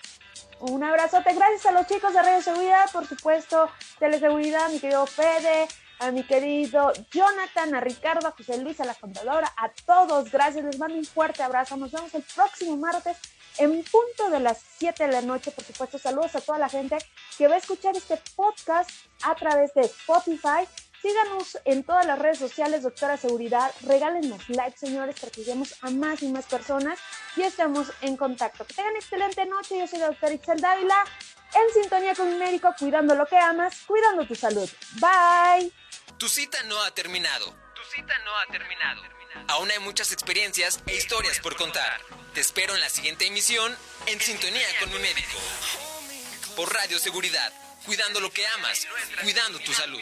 Un abrazote. Gracias a los chicos de Radio Seguridad, por supuesto, Teleseguridad, mi querido Fede, a mi querido Jonathan, a Ricardo, a José Luis, a la contadora, a todos. Gracias. Les mando un fuerte abrazo. Nos vemos el próximo martes en punto de las 7 de la noche. Por supuesto, saludos a toda la gente que va a escuchar este podcast a través de Spotify. Síganos en todas las redes sociales, Doctora Seguridad. Regálenos like, señores, para que lleguemos a más y más personas y estemos en contacto. Que tengan excelente noche. Yo soy la doctora Itzel Dávila, en sintonía con un médico, cuidando lo que amas, cuidando tu salud. Bye. Tu cita no ha terminado. Tu cita no ha terminado. Aún hay muchas experiencias e historias por contar. Te espero en la siguiente emisión en Sintonía con mi médico. Por Radio Seguridad, cuidando lo que amas, cuidando tu salud.